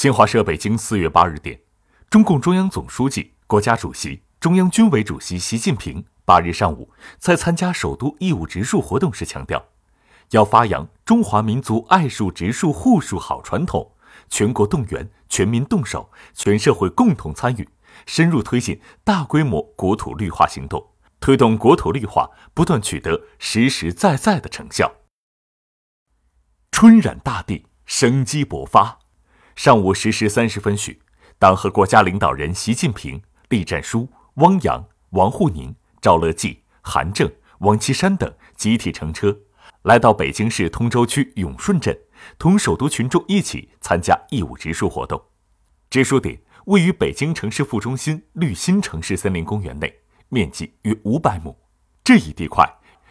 新华社北京四月八日电，中共中央总书记、国家主席、中央军委主席习近平八日上午在参加首都义务植树活动时强调，要发扬中华民族爱树、植树、护树好传统，全国动员、全民动手、全社会共同参与，深入推进大规模国土绿化行动，推动国土绿化不断取得实实在在的成效。春染大地，生机勃发。上午十时三十分许，党和国家领导人习近平、栗战书、汪洋、王沪宁、赵乐际、韩正、王岐山等集体乘车，来到北京市通州区永顺镇，同首都群众一起参加义务植树活动。植树点位于北京城市副中心绿心城市森林公园内，面积约五百亩。这一地块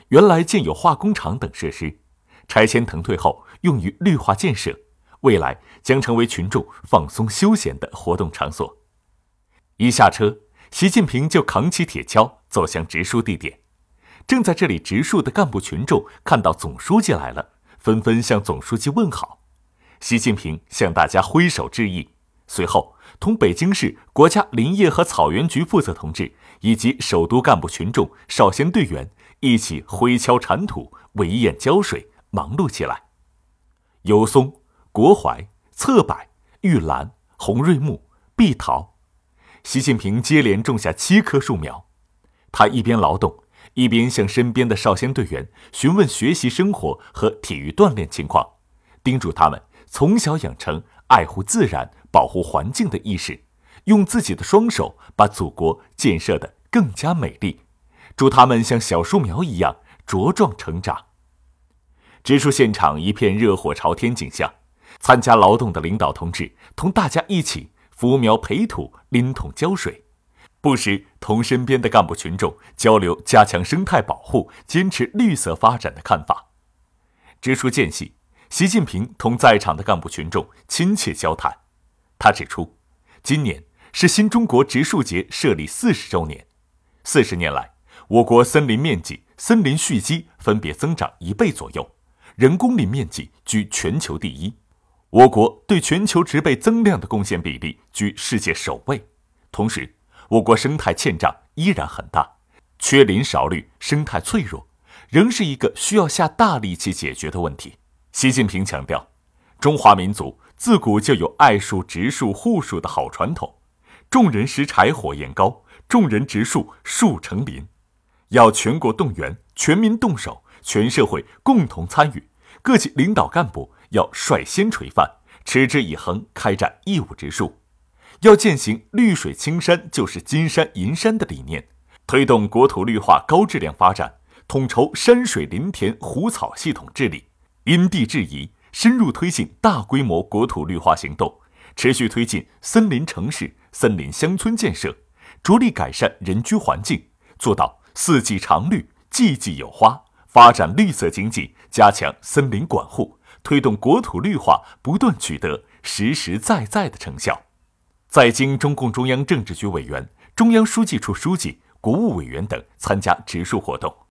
原来建有化工厂等设施，拆迁腾退后用于绿化建设。未来将成为群众放松休闲的活动场所。一下车，习近平就扛起铁锹走向植树地点。正在这里植树的干部群众看到总书记来了，纷纷向总书记问好。习近平向大家挥手致意，随后同北京市国家林业和草原局负责同志以及首都干部群众、少先队员一起挥锹铲土、围堰浇水，忙碌起来。油松。国槐、侧柏、玉兰、红瑞木、碧桃，习近平接连种下七棵树苗。他一边劳动，一边向身边的少先队员询问学习生活和体育锻炼情况，叮嘱他们从小养成爱护自然、保护环境的意识，用自己的双手把祖国建设得更加美丽。祝他们像小树苗一样茁壮成长。植树现场一片热火朝天景象。参加劳动的领导同志同大家一起扶苗培土、拎桶浇水，不时同身边的干部群众交流加强生态保护、坚持绿色发展的看法。植树间隙，习近平同在场的干部群众亲切交谈。他指出，今年是新中国植树节设立四十周年。四十年来，我国森林面积、森林蓄积分别增长一倍左右，人工林面积居全球第一。我国对全球植被增量的贡献比例居世界首位，同时，我国生态欠账依然很大，缺林少绿、生态脆弱，仍是一个需要下大力气解决的问题。习近平强调，中华民族自古就有爱树、植树、护树的好传统，众人拾柴火焰高，众人植树树成林，要全国动员、全民动手、全社会共同参与，各级领导干部。要率先垂范，持之以恒开展义务植树，要践行“绿水青山就是金山银山”的理念，推动国土绿化高质量发展，统筹山水林田湖草系统治理，因地制宜，深入推进大规模国土绿化行动，持续推进森林城市、森林乡村建设，着力改善人居环境，做到四季常绿、季季有花，发展绿色经济，加强森林管护。推动国土绿化不断取得实实在在的成效，在京中共中央政治局委员、中央书记处书记、国务委员等参加植树活动。